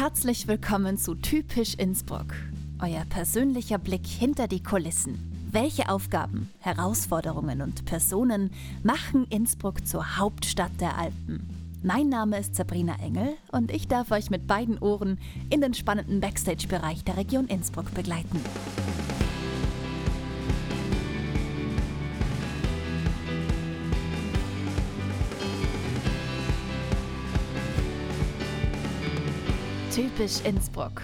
Herzlich willkommen zu Typisch Innsbruck, euer persönlicher Blick hinter die Kulissen. Welche Aufgaben, Herausforderungen und Personen machen Innsbruck zur Hauptstadt der Alpen? Mein Name ist Sabrina Engel und ich darf euch mit beiden Ohren in den spannenden Backstage-Bereich der Region Innsbruck begleiten. Typisch Innsbruck.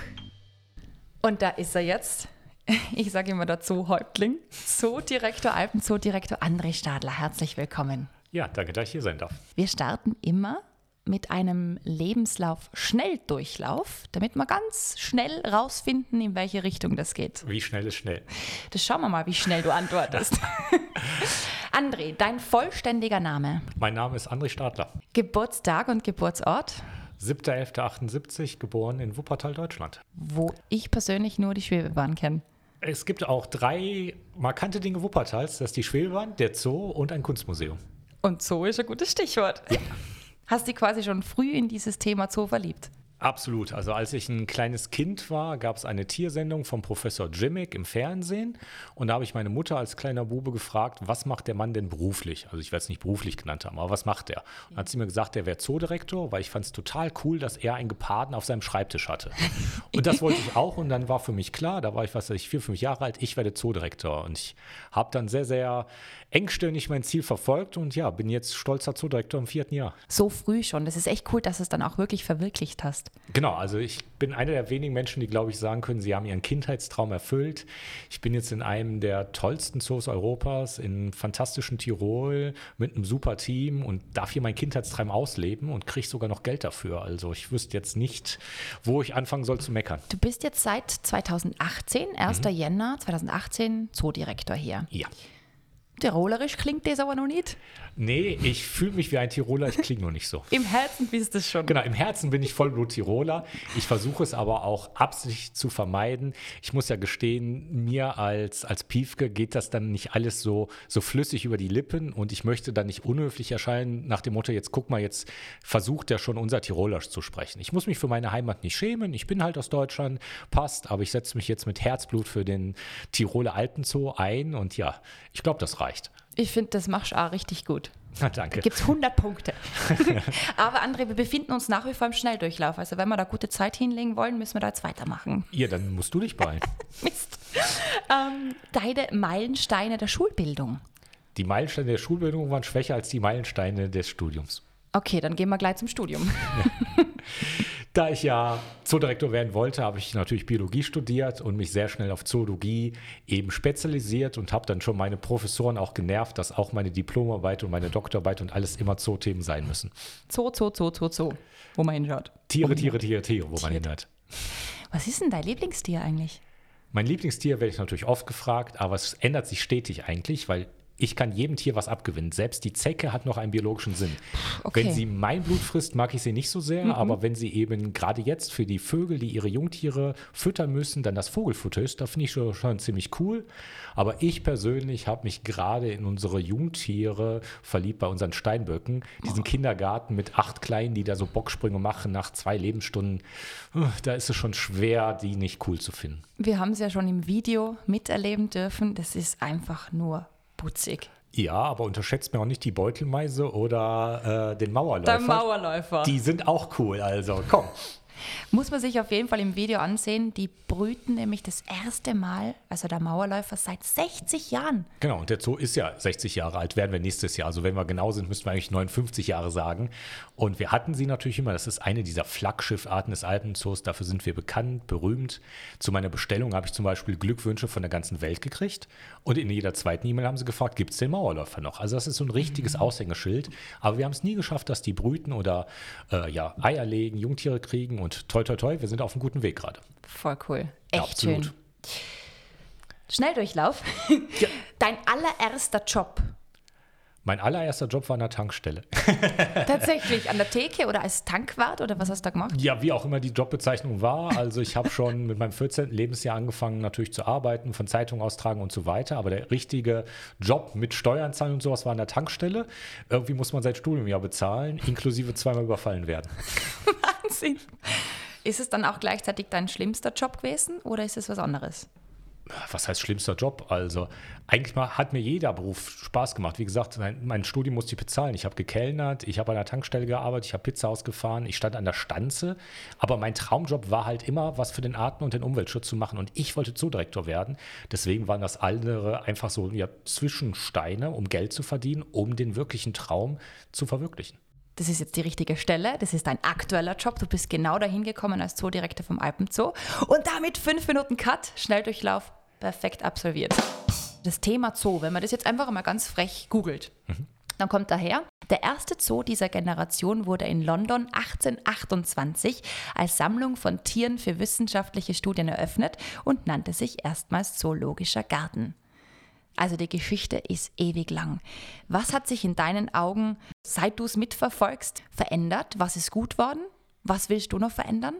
Und da ist er jetzt. Ich sage immer dazu Häuptling, Zoodirektor, Alpenzoodirektor André Stadler. Herzlich willkommen. Ja, danke, dass ich hier sein darf. Wir starten immer mit einem Lebenslauf-Schnelldurchlauf, damit wir ganz schnell rausfinden, in welche Richtung das geht. Wie schnell ist schnell? Das schauen wir mal, wie schnell du antwortest. André, dein vollständiger Name? Mein Name ist André Stadler. Geburtstag und Geburtsort? 7.11.78, geboren in Wuppertal, Deutschland. Wo ich persönlich nur die Schwebebahn kenne. Es gibt auch drei markante Dinge Wuppertals. Das ist die Schwebebahn, der Zoo und ein Kunstmuseum. Und Zoo ist ein gutes Stichwort. Ja. Hast dich quasi schon früh in dieses Thema Zoo verliebt? Absolut. Also als ich ein kleines Kind war, gab es eine Tiersendung vom Professor Jimmick im Fernsehen. Und da habe ich meine Mutter als kleiner Bube gefragt, was macht der Mann denn beruflich? Also ich werde es nicht beruflich genannt haben, aber was macht er? Und hat sie mir gesagt, der wäre Zoodirektor, weil ich fand es total cool, dass er einen Geparden auf seinem Schreibtisch hatte. Und das wollte ich auch. Und dann war für mich klar, da war ich, was weiß ich, vier, fünf Jahre alt, ich werde Zoodirektor. Und ich habe dann sehr, sehr engstirnig mein Ziel verfolgt und ja, bin jetzt stolzer Zoodirektor im vierten Jahr. So früh schon. Das ist echt cool, dass du es dann auch wirklich verwirklicht hast. Genau, also ich bin einer der wenigen Menschen, die, glaube ich, sagen können, sie haben ihren Kindheitstraum erfüllt. Ich bin jetzt in einem der tollsten Zoos Europas, in fantastischen Tirol, mit einem super Team und darf hier meinen Kindheitstraum ausleben und kriege sogar noch Geld dafür. Also ich wüsste jetzt nicht, wo ich anfangen soll zu meckern. Du bist jetzt seit 2018, 1. Mhm. Jänner 2018, Zoodirektor hier. Ja. Tirolerisch klingt das aber noch nicht. Nee, ich fühle mich wie ein Tiroler, ich klinge nur nicht so. Im Herzen bist du es schon. Genau, im Herzen bin ich Vollblut-Tiroler. Ich versuche es aber auch absichtlich zu vermeiden. Ich muss ja gestehen, mir als, als Piefke geht das dann nicht alles so, so flüssig über die Lippen und ich möchte dann nicht unhöflich erscheinen nach dem Motto, jetzt guck mal, jetzt versucht er schon unser Tirolerisch zu sprechen. Ich muss mich für meine Heimat nicht schämen. Ich bin halt aus Deutschland, passt, aber ich setze mich jetzt mit Herzblut für den Tiroler Alpenzoo ein und ja, ich glaube, das reicht. Ich finde, das machst du auch richtig gut. Na, danke. Gibt es 100 Punkte. Aber André, wir befinden uns nach wie vor im Schnelldurchlauf. Also wenn wir da gute Zeit hinlegen wollen, müssen wir da jetzt weitermachen. Ja, dann musst du dich beeilen. Mist. Ähm, deine Meilensteine der Schulbildung. Die Meilensteine der Schulbildung waren schwächer als die Meilensteine des Studiums. Okay, dann gehen wir gleich zum Studium. Da ich ja Zoodirektor werden wollte, habe ich natürlich Biologie studiert und mich sehr schnell auf Zoologie eben spezialisiert und habe dann schon meine Professoren auch genervt, dass auch meine Diplomarbeit und meine Doktorarbeit und alles immer Zoothemen sein müssen. Zoo, Zoo, Zoo, Zoo, Zoo, wo man hinschaut. Tiere, Tiere, Tiere, Tiere, wo man hinhört. Was ist denn dein Lieblingstier eigentlich? Mein Lieblingstier werde ich natürlich oft gefragt, aber es ändert sich stetig eigentlich, weil ich kann jedem Tier was abgewinnen. Selbst die Zecke hat noch einen biologischen Sinn. Okay. Wenn sie mein Blut frisst, mag ich sie nicht so sehr, Mhm. aber wenn sie eben gerade jetzt für die Vögel, die ihre Jungtiere füttern müssen, dann das Vogelfutter ist, da finde ich schon, schon ziemlich cool. Aber ich persönlich habe mich gerade in unsere Jungtiere verliebt bei unseren Steinböcken. Diesen Kindergarten mit acht Kleinen, die da so Bocksprünge machen nach zwei Lebensstunden. Da ist es schon schwer, die nicht cool zu finden. Wir haben es ja schon im Video miterleben dürfen. Das ist einfach nur putzig. Ja, aber unterschätzt mir auch nicht die Beutelmeise oder äh, den Mauerläufer. Der Mauerläufer. Die sind auch cool, also komm. Muss man sich auf jeden Fall im Video ansehen. Die brüten nämlich das erste Mal, also der Mauerläufer, seit 60 Jahren. Genau, und der Zoo ist ja 60 Jahre alt, werden wir nächstes Jahr. Also wenn wir genau sind, müssten wir eigentlich 59 Jahre sagen. Und wir hatten sie natürlich immer, das ist eine dieser Flaggschiffarten des Alpenzoos, dafür sind wir bekannt, berühmt. Zu meiner Bestellung habe ich zum Beispiel Glückwünsche von der ganzen Welt gekriegt. Und in jeder zweiten E-Mail haben sie gefragt, gibt es den Mauerläufer noch? Also das ist so ein richtiges Aushängeschild. Aber wir haben es nie geschafft, dass die brüten oder äh, ja, Eier legen, Jungtiere kriegen und toi toi toi, wir sind auf einem guten Weg gerade. Voll cool. Ja, Echt absolut. schön. Schnelldurchlauf. Ja. Dein allererster Job. Mein allererster Job war an der Tankstelle. Tatsächlich an der Theke oder als Tankwart oder was hast du da gemacht? Ja, wie auch immer die Jobbezeichnung war. Also ich habe schon mit meinem 14. Lebensjahr angefangen, natürlich zu arbeiten, von Zeitungen austragen und so weiter. Aber der richtige Job mit Steuern zahlen und sowas war an der Tankstelle. Irgendwie muss man sein Studium ja bezahlen, inklusive zweimal überfallen werden. Wahnsinn. Ist es dann auch gleichzeitig dein schlimmster Job gewesen oder ist es was anderes? was heißt schlimmster Job? Also eigentlich mal, hat mir jeder Beruf Spaß gemacht. Wie gesagt, mein, mein Studium musste ich bezahlen. Ich habe gekellnert, ich habe an der Tankstelle gearbeitet, ich habe Pizza ausgefahren, ich stand an der Stanze. Aber mein Traumjob war halt immer, was für den Arten- und den Umweltschutz zu machen. Und ich wollte Zoodirektor werden. Deswegen waren das andere einfach so ja, Zwischensteine, um Geld zu verdienen, um den wirklichen Traum zu verwirklichen das ist jetzt die richtige Stelle, das ist dein aktueller Job, du bist genau dahin gekommen als Zoodirektor vom Alpenzoo und damit fünf Minuten Cut, Schnelldurchlauf, perfekt absolviert. Das Thema Zoo, wenn man das jetzt einfach mal ganz frech googelt, mhm. dann kommt daher, der erste Zoo dieser Generation wurde in London 1828 als Sammlung von Tieren für wissenschaftliche Studien eröffnet und nannte sich erstmals Zoologischer Garten. Also die Geschichte ist ewig lang. Was hat sich in deinen Augen, seit du es mitverfolgst, verändert? Was ist gut worden? Was willst du noch verändern?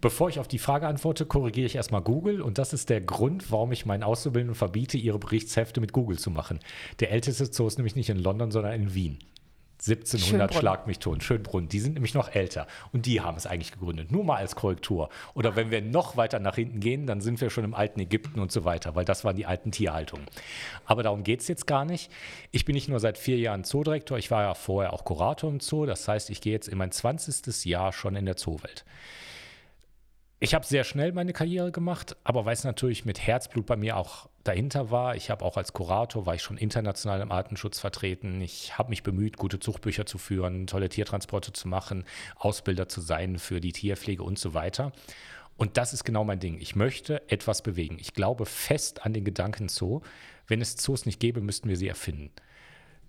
Bevor ich auf die Frage antworte, korrigiere ich erstmal Google und das ist der Grund, warum ich meinen Auszubildenden verbiete, ihre Berichtshefte mit Google zu machen. Der älteste Zoo ist nämlich nicht in London, sondern in Wien. 1700 schlag mich tot. Schönbrunn, die sind nämlich noch älter und die haben es eigentlich gegründet. Nur mal als Korrektur. Oder wenn wir noch weiter nach hinten gehen, dann sind wir schon im alten Ägypten und so weiter, weil das waren die alten Tierhaltungen. Aber darum geht es jetzt gar nicht. Ich bin nicht nur seit vier Jahren Zoodirektor, ich war ja vorher auch Kurator im Zoo. Das heißt, ich gehe jetzt in mein 20. Jahr schon in der Zoowelt. Ich habe sehr schnell meine Karriere gemacht, aber weil es natürlich mit Herzblut bei mir auch dahinter war. Ich habe auch als Kurator, war ich schon international im Artenschutz vertreten. Ich habe mich bemüht, gute Zuchtbücher zu führen, tolle Tiertransporte zu machen, Ausbilder zu sein für die Tierpflege und so weiter. Und das ist genau mein Ding. Ich möchte etwas bewegen. Ich glaube fest an den Gedanken Zoo. Wenn es Zoos nicht gäbe, müssten wir sie erfinden.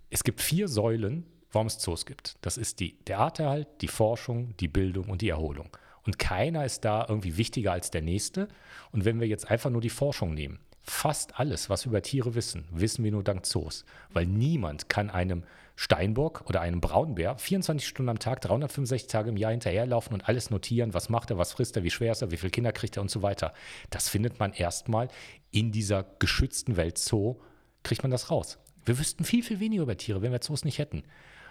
Es gibt vier Säulen, warum es Zoos gibt. Das ist die, der Arterhalt, die Forschung, die Bildung und die Erholung. Und keiner ist da irgendwie wichtiger als der nächste. Und wenn wir jetzt einfach nur die Forschung nehmen, fast alles, was wir über Tiere wissen, wissen wir nur dank Zoos. Weil niemand kann einem Steinbock oder einem Braunbär 24 Stunden am Tag, 365 Tage im Jahr hinterherlaufen und alles notieren, was macht er, was frisst er, wie schwer ist er, wie viele Kinder kriegt er und so weiter. Das findet man erstmal in dieser geschützten Welt Zoo, kriegt man das raus. Wir wüssten viel, viel weniger über Tiere, wenn wir Zoos nicht hätten.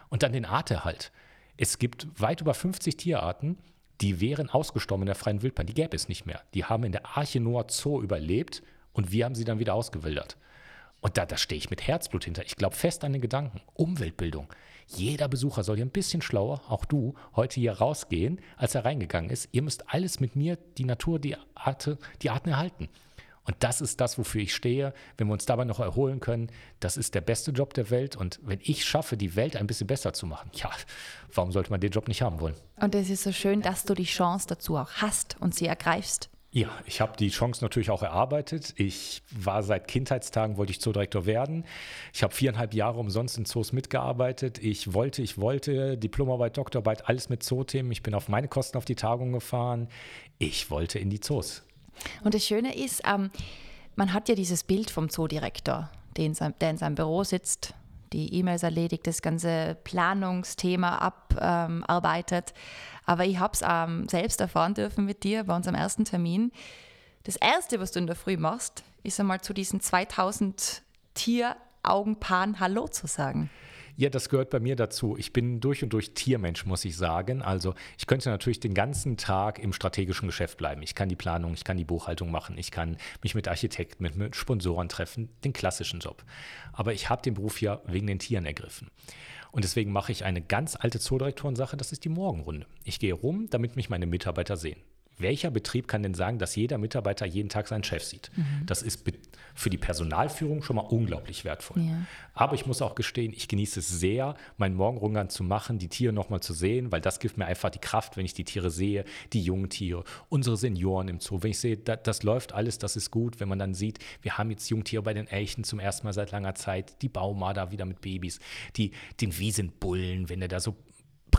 Und dann den Arterhalt. Es gibt weit über 50 Tierarten, die wären ausgestorben in der freien Wildbahn. Die gäbe es nicht mehr. Die haben in der Arche Noah Zoo überlebt und wir haben sie dann wieder ausgewildert. Und da, da stehe ich mit Herzblut hinter. Ich glaube fest an den Gedanken. Umweltbildung. Jeder Besucher soll hier ein bisschen schlauer, auch du, heute hier rausgehen, als er reingegangen ist. Ihr müsst alles mit mir, die Natur, die, Arte, die Arten erhalten. Und das ist das, wofür ich stehe. Wenn wir uns dabei noch erholen können, das ist der beste Job der Welt. Und wenn ich schaffe, die Welt ein bisschen besser zu machen, ja, warum sollte man den Job nicht haben wollen? Und es ist so schön, dass du die Chance dazu auch hast und sie ergreifst. Ja, ich habe die Chance natürlich auch erarbeitet. Ich war seit Kindheitstagen, wollte ich Zoodirektor werden. Ich habe viereinhalb Jahre umsonst in Zoos mitgearbeitet. Ich wollte, ich wollte, Diplomarbeit, Doktorarbeit, alles mit Zoothemen. Ich bin auf meine Kosten auf die Tagung gefahren. Ich wollte in die Zoos. Und das Schöne ist, ähm, man hat ja dieses Bild vom Zoodirektor, in, seinem, der in seinem Büro sitzt, die E-Mails erledigt, das ganze Planungsthema abarbeitet. Ähm, Aber ich habe es ähm, selbst erfahren dürfen mit dir bei unserem ersten Termin. Das Erste, was du in der Früh machst, ist einmal zu diesen 2000 Tieraugenpaaren Hallo zu sagen. Ja, das gehört bei mir dazu. Ich bin durch und durch Tiermensch, muss ich sagen. Also ich könnte natürlich den ganzen Tag im strategischen Geschäft bleiben. Ich kann die Planung, ich kann die Buchhaltung machen, ich kann mich mit Architekten, mit, mit Sponsoren treffen, den klassischen Job. Aber ich habe den Beruf ja wegen den Tieren ergriffen. Und deswegen mache ich eine ganz alte Zoodirektorensache, das ist die Morgenrunde. Ich gehe rum, damit mich meine Mitarbeiter sehen welcher Betrieb kann denn sagen, dass jeder Mitarbeiter jeden Tag seinen Chef sieht? Mhm. Das ist für die Personalführung schon mal unglaublich wertvoll. Ja. Aber ich muss auch gestehen, ich genieße es sehr, meinen Morgenrungern zu machen, die Tiere nochmal zu sehen, weil das gibt mir einfach die Kraft, wenn ich die Tiere sehe, die jungen Tiere, unsere Senioren im Zoo. Wenn ich sehe, das, das läuft alles, das ist gut. Wenn man dann sieht, wir haben jetzt Jungtiere bei den Elchen zum ersten Mal seit langer Zeit, die Baumarder wieder mit Babys, die, den Wiesenbullen, wenn der da so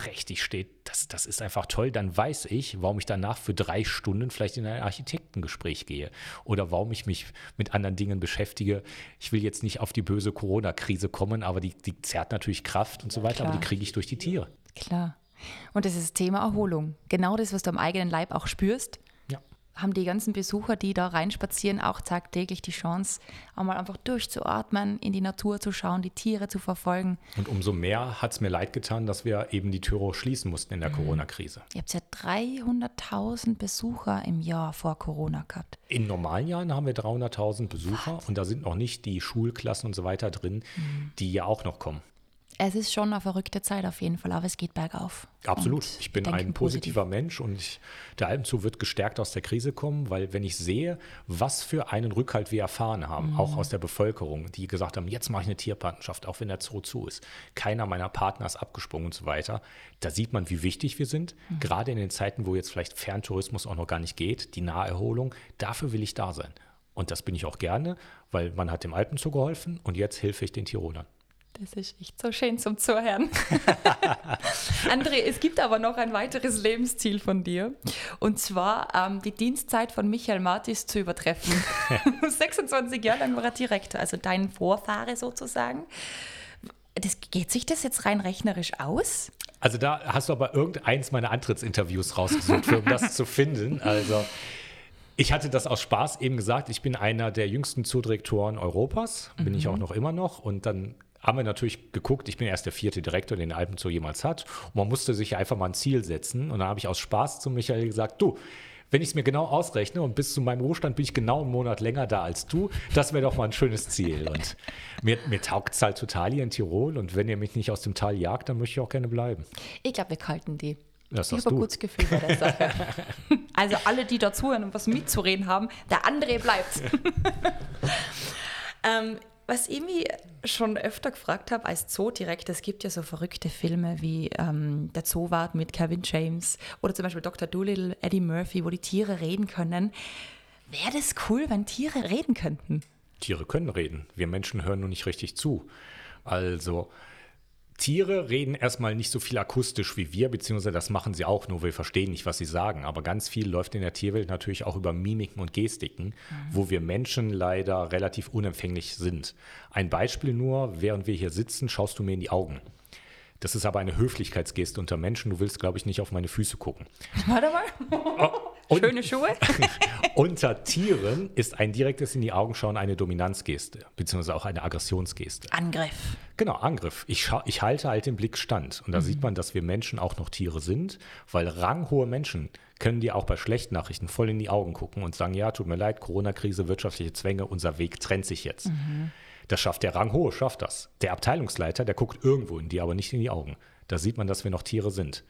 prächtig steht, das, das ist einfach toll, dann weiß ich, warum ich danach für drei Stunden vielleicht in ein Architektengespräch gehe oder warum ich mich mit anderen Dingen beschäftige. Ich will jetzt nicht auf die böse Corona-Krise kommen, aber die, die zerrt natürlich Kraft und so weiter, Klar. aber die kriege ich durch die Tiere. Klar. Und das ist das Thema Erholung. Genau das, was du am eigenen Leib auch spürst. Haben die ganzen Besucher, die da reinspazieren, auch tagtäglich die Chance, einmal einfach durchzuatmen, in die Natur zu schauen, die Tiere zu verfolgen. Und umso mehr hat es mir leid getan, dass wir eben die Türe schließen mussten in der mhm. Corona-Krise. Ihr habt ja 300.000 Besucher im Jahr vor Corona gehabt. In normalen Jahren haben wir 300.000 Besucher What? und da sind noch nicht die Schulklassen und so weiter drin, mhm. die ja auch noch kommen. Es ist schon eine verrückte Zeit auf jeden Fall, aber es geht bergauf. Absolut. Und ich bin ein positiver positiv. Mensch und ich, der Alpenzoo wird gestärkt aus der Krise kommen, weil wenn ich sehe, was für einen Rückhalt wir erfahren haben, mhm. auch aus der Bevölkerung, die gesagt haben, jetzt mache ich eine Tierpartnerschaft, auch wenn der Zoo zu ist. Keiner meiner Partner ist abgesprungen und so weiter. Da sieht man, wie wichtig wir sind. Mhm. Gerade in den Zeiten, wo jetzt vielleicht Ferntourismus auch noch gar nicht geht, die Naherholung, dafür will ich da sein. Und das bin ich auch gerne, weil man hat dem Alpenzoo geholfen und jetzt helfe ich den Tirolern. Das ist echt so schön zum Zuhören. André, es gibt aber noch ein weiteres Lebensziel von dir. Und zwar ähm, die Dienstzeit von Michael Martis zu übertreffen. 26 Jahre lang war er Direktor, also dein Vorfahre sozusagen. Das, geht sich das jetzt rein rechnerisch aus? Also da hast du aber irgendeins meiner Antrittsinterviews rausgesucht, um das zu finden. Also ich hatte das aus Spaß eben gesagt, ich bin einer der jüngsten Zoodirektoren Europas, bin mhm. ich auch noch immer noch. Und dann haben wir natürlich geguckt, ich bin erst der vierte Direktor, den Alpenzoo jemals hat. Und man musste sich einfach mal ein Ziel setzen. Und dann habe ich aus Spaß zu Michael gesagt, du, wenn ich es mir genau ausrechne und bis zu meinem Ruhestand bin ich genau einen Monat länger da als du, das wäre doch mal ein schönes Ziel. Und mir, mir taugt es halt total hier in Tirol. Und wenn ihr mich nicht aus dem Tal jagt, dann möchte ich auch gerne bleiben. Ich glaube, wir kalten die. Das ich habe ein gutes Gefühl bei der Sache. also alle, die dazuhören und was mitzureden haben, der André bleibt. ähm, was ich mich schon öfter gefragt habe als Zoodirektor, es gibt ja so verrückte Filme wie ähm, Der Zoowart mit Kevin James oder zum Beispiel Dr. Doolittle, Eddie Murphy, wo die Tiere reden können. Wäre das cool, wenn Tiere reden könnten? Tiere können reden. Wir Menschen hören nur nicht richtig zu. Also Tiere reden erstmal nicht so viel akustisch wie wir, beziehungsweise das machen sie auch, nur wir verstehen nicht, was sie sagen. Aber ganz viel läuft in der Tierwelt natürlich auch über Mimiken und Gestiken, mhm. wo wir Menschen leider relativ unempfänglich sind. Ein Beispiel nur, während wir hier sitzen, schaust du mir in die Augen. Das ist aber eine Höflichkeitsgeste unter Menschen. Du willst, glaube ich, nicht auf meine Füße gucken. Warte mal. Schöne Schuhe. unter Tieren ist ein direktes in die Augen schauen eine Dominanzgeste, beziehungsweise auch eine Aggressionsgeste. Angriff. Genau, Angriff. Ich, ich halte halt den Blick stand. Und da mhm. sieht man, dass wir Menschen auch noch Tiere sind, weil ranghohe Menschen können dir auch bei schlechten Nachrichten voll in die Augen gucken und sagen, ja, tut mir leid, Corona-Krise, wirtschaftliche Zwänge, unser Weg trennt sich jetzt. Mhm. Das schafft der Ranghohe, schafft das. Der Abteilungsleiter, der guckt irgendwo in die, aber nicht in die Augen. Da sieht man, dass wir noch Tiere sind.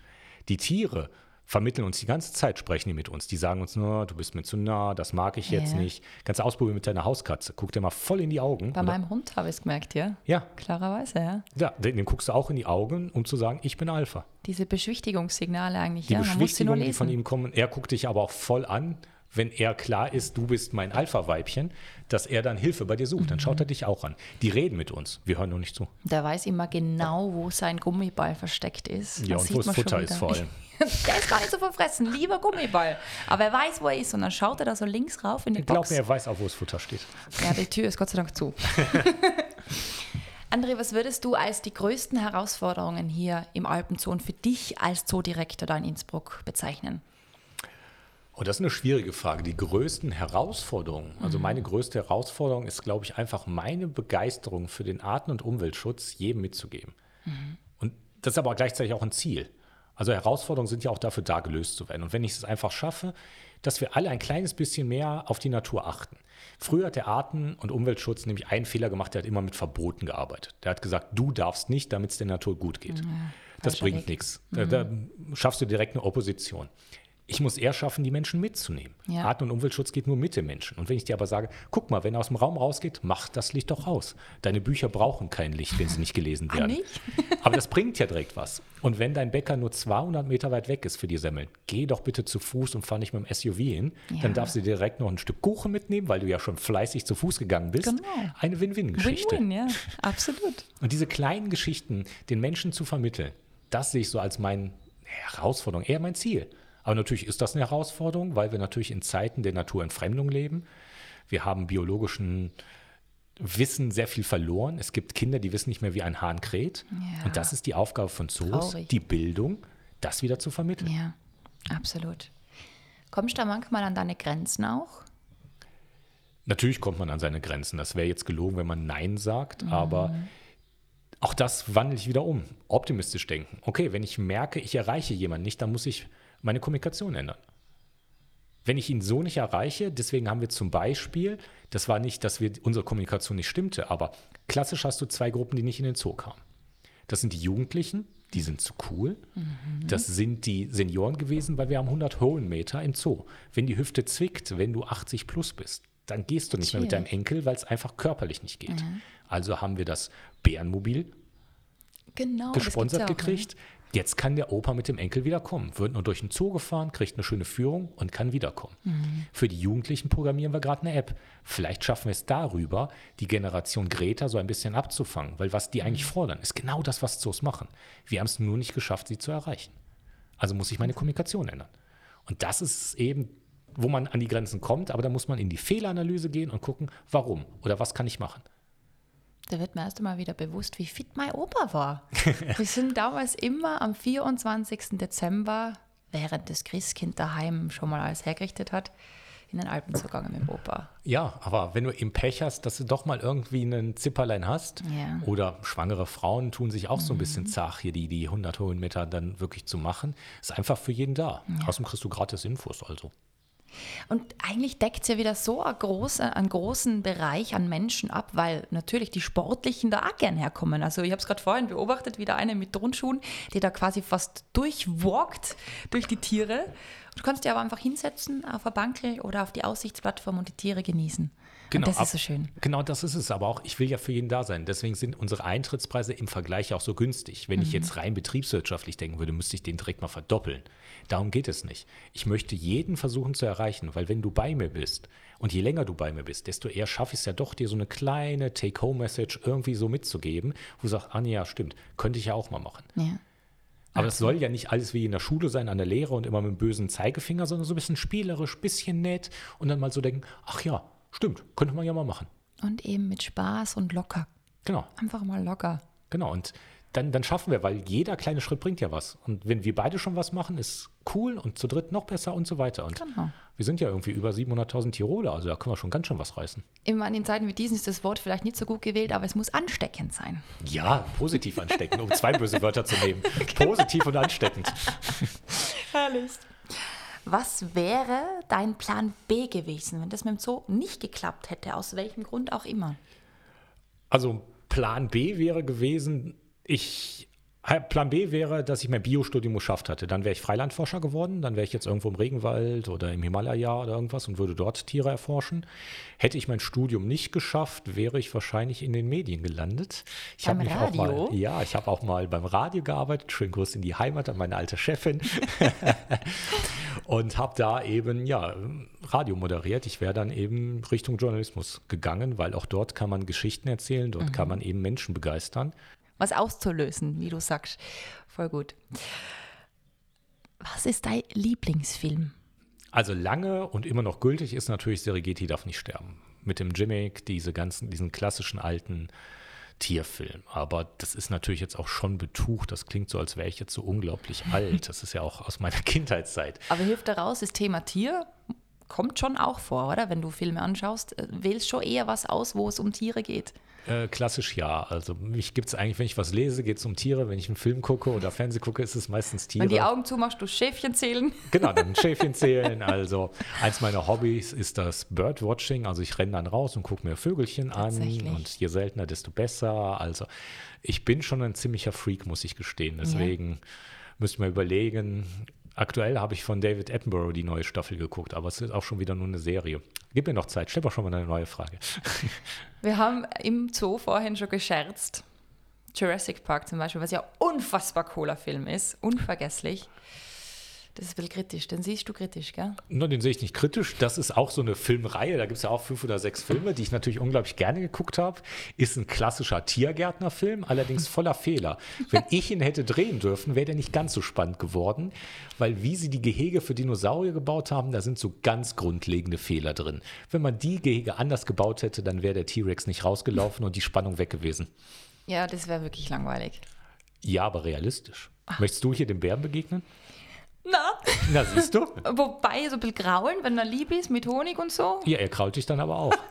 Die Tiere vermitteln uns die ganze Zeit, sprechen die mit uns. Die sagen uns nur, du bist mir zu nah, das mag ich jetzt ja. nicht. Kannst du ausprobieren mit deiner Hauskatze. Guck dir mal voll in die Augen. Bei oder? meinem Hund habe ich es gemerkt, ja? Ja. Klarerweise, ja. Ja, dem guckst du auch in die Augen, um zu sagen, ich bin Alpha. Diese Beschwichtigungssignale eigentlich, die ja. Beschwichtigungen, die von ihm kommen, er guckt dich aber auch voll an wenn er klar ist, du bist mein Alpha-Weibchen, dass er dann Hilfe bei dir sucht. Dann schaut er dich auch an. Die reden mit uns. Wir hören nur nicht zu. Der weiß immer genau, wo sein Gummiball versteckt ist. Ja, das und wo das Futter ist vor allem. der ist gar nicht so verfressen, lieber Gummiball. Aber er weiß, wo er ist und dann schaut er da so links rauf in die ich Box. Ich glaube, er weiß auch, wo das Futter steht. Ja, die Tür ist Gott sei Dank zu. André, was würdest du als die größten Herausforderungen hier im Alpenzoo für dich als Zoodirektor da in Innsbruck bezeichnen? Und das ist eine schwierige Frage. Die größten Herausforderungen, also mhm. meine größte Herausforderung ist, glaube ich, einfach meine Begeisterung für den Arten- und Umweltschutz jedem mitzugeben. Mhm. Und das ist aber gleichzeitig auch ein Ziel. Also Herausforderungen sind ja auch dafür da, gelöst zu werden. Und wenn ich es einfach schaffe, dass wir alle ein kleines bisschen mehr auf die Natur achten. Früher hat der Arten- und Umweltschutz nämlich einen Fehler gemacht, der hat immer mit Verboten gearbeitet. Der hat gesagt, du darfst nicht, damit es der Natur gut geht. Ja, das bringt nichts. Da, da schaffst du direkt eine Opposition ich muss eher schaffen, die Menschen mitzunehmen. Ja. Arten- und Umweltschutz geht nur mit den Menschen. Und wenn ich dir aber sage, guck mal, wenn er aus dem Raum rausgeht, mach das Licht doch aus. Deine Bücher brauchen kein Licht, wenn sie nicht gelesen ah, werden. nicht? aber das bringt ja direkt was. Und wenn dein Bäcker nur 200 Meter weit weg ist für die Semmeln, geh doch bitte zu Fuß und fahr nicht mit dem SUV hin. Ja. Dann darfst du direkt noch ein Stück Kuchen mitnehmen, weil du ja schon fleißig zu Fuß gegangen bist. Genau. Eine Win-Win-Geschichte. Win-Win, ja, absolut. Und diese kleinen Geschichten den Menschen zu vermitteln, das sehe ich so als meine Herausforderung, eher mein Ziel. Aber natürlich ist das eine Herausforderung, weil wir natürlich in Zeiten der Naturentfremdung leben. Wir haben biologischen Wissen sehr viel verloren. Es gibt Kinder, die wissen nicht mehr, wie ein Hahn kräht. Ja. Und das ist die Aufgabe von Zoos, Traurig. die Bildung, das wieder zu vermitteln. Ja, absolut. Kommst du da manchmal an deine Grenzen auch? Natürlich kommt man an seine Grenzen. Das wäre jetzt gelogen, wenn man Nein sagt, Mhm. aber auch das wandle ich wieder um. Optimistisch denken. Okay, wenn ich merke, ich erreiche jemanden nicht, dann muss ich meine Kommunikation ändern. Wenn ich ihn so nicht erreiche, deswegen haben wir zum Beispiel, das war nicht, dass wir, unsere Kommunikation nicht stimmte, aber klassisch hast du zwei Gruppen, die nicht in den Zoo kamen. Das sind die Jugendlichen, die sind zu cool. Das sind die Senioren gewesen, weil wir haben 100 Höhenmeter im Zoo. Wenn die Hüfte zwickt, wenn du 80 plus bist, dann gehst du nicht mehr mit deinem. Enkel, weil es einfach körperlich nicht geht. Also haben wir das Bärenmobil Genau. das gesponsert auch, ne? gekriegt. Jetzt kann der Opa mit dem Enkel wiederkommen. Wird nur durch den Zoo gefahren, kriegt eine schöne Führung und kann wiederkommen. Mhm. Für die Jugendlichen programmieren wir gerade eine App. Vielleicht schaffen wir es darüber, die Generation Greta so ein bisschen abzufangen. Weil was die eigentlich Mhm. fordern, ist genau das, was Zoos machen. Wir haben es nur nicht geschafft, sie zu erreichen. Also muss ich meine Kommunikation ändern. Und das ist eben, wo man an die Grenzen kommt, aber da muss man in die Fehleranalyse gehen und gucken, warum oder was kann ich machen. Da wird mir erst einmal wieder bewusst, wie fit mein Opa war. Wir sind damals immer am 24. Dezember, während das Christkind daheim schon mal alles hergerichtet hat, in den Alpen zugegangen mit dem Opa. Ja, aber wenn du im Pech hast, dass du doch mal irgendwie einen Zipperlein hast, Ja. oder schwangere Frauen tun sich auch so ein bisschen zach, hier die, die 100 Höhenmeter dann wirklich zu machen, ist einfach für jeden da. Außerdem kriegst du gratis Infos, also. Und eigentlich deckt es ja wieder so einen großen, einen großen Bereich an Menschen ab, weil natürlich die Sportlichen da auch gern herkommen. Also ich habe es gerade vorhin beobachtet, wie der eine mit Turnschuhen, der da quasi fast durchwalkt durch die Tiere. Du kannst dich aber einfach hinsetzen auf eine Bankel oder auf die Aussichtsplattform und die Tiere genießen. und das ist so schön. Genau, das ist es. Aber auch, ich will ja für jeden da sein. Deswegen sind unsere Eintrittspreise im Vergleich auch so günstig. Wenn ich jetzt rein betriebswirtschaftlich denken würde, müsste ich den direkt mal verdoppeln. Darum geht es nicht. Ich möchte jeden versuchen zu erreichen, weil wenn du bei mir bist und je länger du bei mir bist, desto eher schaffe ich es ja doch, dir so eine kleine Take-Home-Message irgendwie so mitzugeben, wo du sagst, ah nee, ja, stimmt, könnte ich ja auch mal machen. Ja. Aber das soll ja nicht alles wie in der Schule sein, an der Lehre und immer mit dem bösen Zeigefinger, sondern so ein bisschen spielerisch, bisschen nett und dann mal so denken, ach ja, stimmt, könnte man ja mal machen. Und eben mit Spaß und locker. Genau, Einfach mal locker. genau. Und dann, dann schaffen wir, weil jeder kleine Schritt bringt ja was. Und wenn wir beide schon was machen, ist cool und zu dritt noch besser und so weiter. Und Genau. wir sind ja irgendwie über 700.000 Tiroler, also da können wir schon ganz schön was reißen. Immer in Zeiten wie diesen ist das Wort vielleicht nicht so gut gewählt, aber es muss ansteckend sein. Ja, positiv ansteckend, um zwei böse Wörter zu nehmen. Positiv und ansteckend. Herrlich. Was wäre dein Plan B gewesen, wenn das mit dem Zoo nicht geklappt hätte, aus welchem Grund auch immer? Also Plan B wäre gewesen, ich Plan B wäre, dass ich mein Biostudium geschafft hatte. Dann wäre ich Freilandforscher geworden, dann wäre ich jetzt irgendwo im Regenwald oder im Himalaya oder irgendwas und würde dort Tiere erforschen. Hätte ich mein Studium nicht geschafft, wäre ich wahrscheinlich in den Medien gelandet. Ich habe mich auch Radio? mal, ja, ich habe auch mal beim Radio gearbeitet. Schönen Gruß in die Heimat an meine alte Chefin. und habe da eben ja Radio moderiert. Ich wäre dann eben Richtung Journalismus gegangen, weil auch dort kann man Geschichten erzählen, dort kann man eben Menschen begeistern. Was auszulösen, wie du sagst. Voll gut. Was ist dein Lieblingsfilm? Also lange und immer noch gültig ist natürlich Serengeti darf nicht sterben. Mit dem Jimmick, diese ganzen, diesen klassischen alten Tierfilm. Aber das ist natürlich jetzt auch schon betucht. Das klingt so, als wäre ich jetzt so unglaublich alt. Das ist ja auch aus meiner Kindheitszeit. Aber hilft daraus, das Thema Tier kommt schon auch vor, oder? Wenn du Filme anschaust, äh, wählst schon eher was aus, wo es um Tiere geht. Äh, klassisch ja. Also mich gibt es eigentlich, wenn ich was lese, geht es um Tiere. Wenn ich einen Film gucke oder Fernsehen gucke, ist es meistens Tiere. Wenn die Augen zumachst, du Schäfchen zählen. Genau, dann Schäfchen zählen. Also eins meiner Hobbys ist das Birdwatching. Also ich renne dann raus und gucke mir Vögelchen an. Und je seltener, desto besser. Also ich bin schon ein ziemlicher Freak, muss ich gestehen. Deswegen müsste man überlegen. Aktuell habe ich von David Attenborough die neue Staffel geguckt, aber es ist auch schon wieder nur eine Serie. Gib mir noch Zeit, stell doch schon mal eine neue Frage. Wir haben im Zoo vorhin schon gescherzt. Jurassic Park zum Beispiel, was ja unfassbar cooler Film ist, unvergesslich. Das ist ein bisschen kritisch, den siehst du kritisch, gell? Nur den sehe ich nicht kritisch. Das ist auch so eine Filmreihe. Da gibt es ja auch fünf oder sechs Filme, die ich natürlich unglaublich gerne geguckt habe. Ist ein klassischer Tiergärtnerfilm, allerdings voller Fehler. Wenn ich ihn hätte drehen dürfen, wäre der nicht ganz so spannend geworden, weil wie sie die Gehege für Dinosaurier gebaut haben, da sind so ganz grundlegende Fehler drin. Wenn man die Gehege anders gebaut hätte, dann wäre der T-Rex nicht rausgelaufen und die Spannung weg gewesen. Ja, das wäre wirklich langweilig. Ja, aber realistisch. Möchtest du hier dem Bären begegnen? Na, Na, siehst du? wobei so ein bisschen graulen, wenn er lieb ist, mit Honig und so. Ja, er krault dich dann aber auch.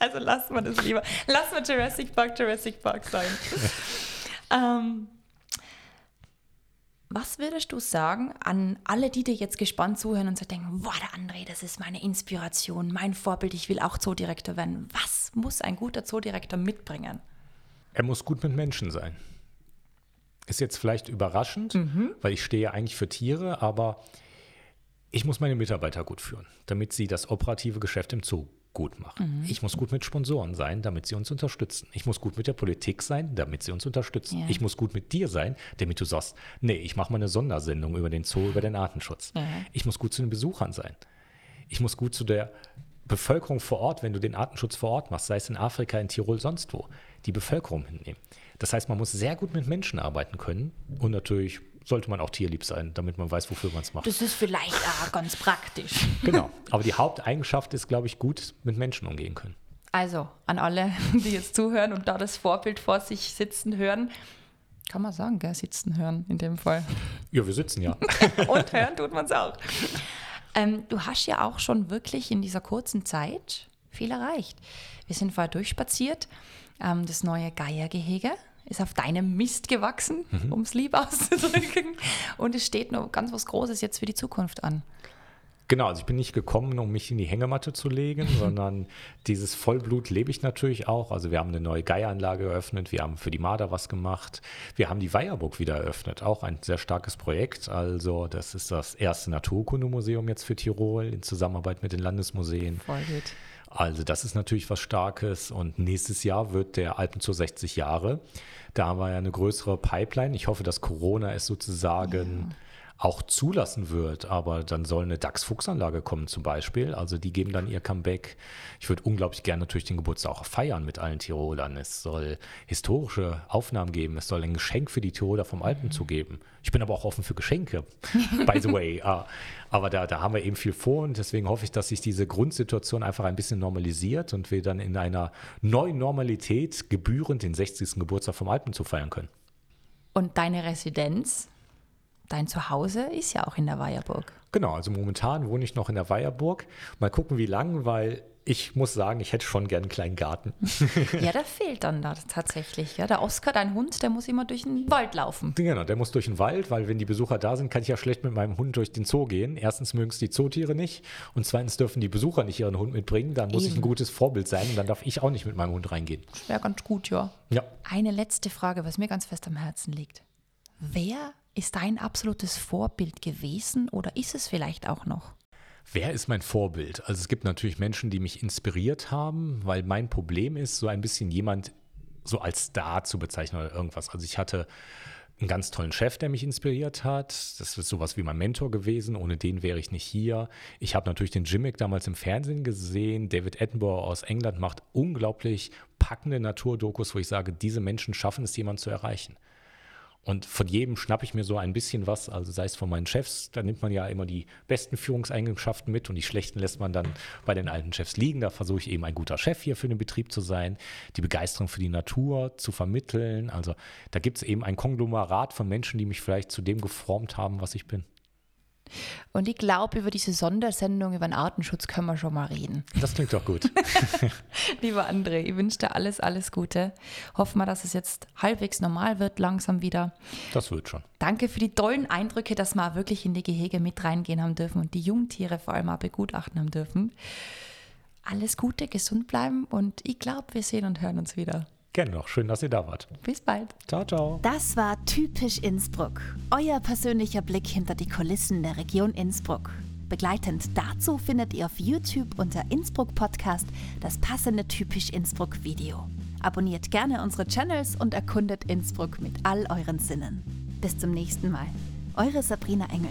Also lassen wir das lieber. Lassen wir Jurassic Park Jurassic Park sein. ähm, was würdest du sagen an alle, die dir jetzt gespannt zuhören und so denken, boah, der André, das ist meine Inspiration, mein Vorbild, ich will auch Zoodirektor werden. Was muss ein guter Zoodirektor mitbringen? Er muss gut mit Menschen sein. Ist jetzt vielleicht überraschend, weil ich stehe eigentlich für Tiere, aber ich muss meine Mitarbeiter gut führen, damit sie das operative Geschäft im Zoo gut machen. Ich muss gut mit Sponsoren sein, damit sie uns unterstützen. Ich muss gut mit der Politik sein, damit sie uns unterstützen. Ja. Ich muss gut mit dir sein, damit du sagst, nee, ich mache mal eine Sondersendung über den Zoo, über den Artenschutz. Ja. Ich muss gut zu den Besuchern sein. Ich muss gut zu der Bevölkerung vor Ort, wenn du den Artenschutz vor Ort machst, sei es in Afrika, in Tirol, sonst wo, die Bevölkerung hinnehmen. Das heißt, man muss sehr gut mit Menschen arbeiten können und natürlich sollte man auch tierlieb sein, damit man weiß, wofür man es macht. Das ist vielleicht auch ganz praktisch. Genau. Aber die Haupteigenschaft ist, glaube ich, gut mit Menschen umgehen können. Also an alle, die jetzt zuhören und da das Vorbild vor sich sitzen hören, kann man sagen, gell, sitzen hören in dem Fall. Ja, wir sitzen ja. Und hören tut man es auch. Ähm, du hast ja auch schon wirklich in dieser kurzen Zeit viel erreicht. Wir sind vorher durchspaziert. Ähm, das neue Geiergehege ist auf deinem Mist gewachsen, um es lieb auszudrücken. Und es steht noch ganz was Großes jetzt für die Zukunft an. Genau, also ich bin nicht gekommen, um mich in die Hängematte zu legen, sondern dieses Vollblut lebe ich natürlich auch. Also wir haben eine neue Geieranlage eröffnet, wir haben für die Marder was gemacht, wir haben die Weierburg wieder eröffnet, auch ein sehr starkes Projekt. Also das ist das erste Naturkundemuseum jetzt für Tirol in Zusammenarbeit mit den Landesmuseen. Voll gut. Also das ist natürlich was Starkes und nächstes Jahr wird der Alpenzoo 60 Jahre. Da haben wir ja eine größere Pipeline. Ich hoffe, dass Corona es sozusagen auch zulassen wird, aber dann soll eine DAX-Fuchsanlage kommen zum Beispiel. Also die geben dann ihr Comeback. Ich würde unglaublich gerne natürlich den Geburtstag auch feiern mit allen Tirolern. Es soll historische Aufnahmen geben. Es soll ein Geschenk für die Tiroler vom Alpenzoo geben. Ich bin aber auch offen für Geschenke, by the way. Ah, Aber da, da haben wir eben viel vor und deswegen hoffe ich, dass sich diese Grundsituation einfach ein bisschen normalisiert und wir dann in einer neuen Normalität gebührend den 60. Geburtstag vom Alpenzoo feiern können. Und deine Residenz, dein Zuhause ist ja auch in der Weierburg. Genau, also momentan wohne ich noch in der Weierburg. Mal gucken, wie lang, weil ich muss sagen, ich hätte schon gern einen kleinen Garten. Ja, der fehlt dann da tatsächlich. Ja, der Oskar, dein Hund, der muss immer durch den Wald laufen. Genau, der muss durch den Wald, weil wenn die Besucher da sind, kann ich ja schlecht mit meinem Hund durch den Zoo gehen. Erstens mögen es die Zootiere nicht und zweitens dürfen die Besucher nicht ihren Hund mitbringen. Dann muss ich ein Eben. gutes Vorbild sein und dann darf ich auch nicht mit meinem Hund reingehen. Wäre ganz gut, ja. Ja, Eine letzte Frage, was mir ganz fest am Herzen liegt. Wer ist dein absolutes Vorbild gewesen oder ist es vielleicht auch noch? Wer ist mein Vorbild? Also es gibt natürlich Menschen, die mich inspiriert haben, weil mein Problem ist, so ein bisschen jemand so als Star zu bezeichnen oder irgendwas. Also ich hatte einen ganz tollen Chef, der mich inspiriert hat. Das ist sowas wie mein Mentor gewesen. Ohne den wäre ich nicht hier. Ich habe natürlich den Jimmick damals im Fernsehen gesehen. David Attenborough aus England macht unglaublich packende Naturdokus, wo ich sage, diese Menschen schaffen es, jemanden zu erreichen. Und von jedem schnappe ich mir so ein bisschen was, also sei es von meinen Chefs, da nimmt man ja immer die besten Führungseigenschaften mit und die schlechten lässt man dann bei den alten Chefs liegen. Da versuche ich eben ein guter Chef hier für den Betrieb zu sein, die Begeisterung für die Natur zu vermitteln. Also da gibt es eben ein Konglomerat von Menschen, die mich vielleicht zu dem geformt haben, was ich bin. Und ich glaube, über diese Sondersendung über den Artenschutz können wir schon mal reden. Das klingt doch gut. Lieber André, ich wünsche dir alles, alles Gute. Hoffen wir, dass es jetzt halbwegs normal wird, langsam wieder. Das wird schon. Danke für die tollen Eindrücke, dass wir auch wirklich in die Gehege mit reingehen haben dürfen und die Jungtiere vor allem auch begutachten haben dürfen. Alles Gute, gesund bleiben und ich glaube, wir sehen und hören uns wieder. Gerne noch. Schön, dass ihr da wart. Bis bald. Ciao, ciao. Das war Typisch Innsbruck. Euer persönlicher Blick hinter die Kulissen der Region Innsbruck. Begleitend dazu findet ihr auf YouTube unter Innsbruck Podcast das passende Typisch Innsbruck Video. Abonniert gerne unsere Channels und erkundet Innsbruck mit all euren Sinnen. Bis zum nächsten Mal. Eure Sabrina Engel.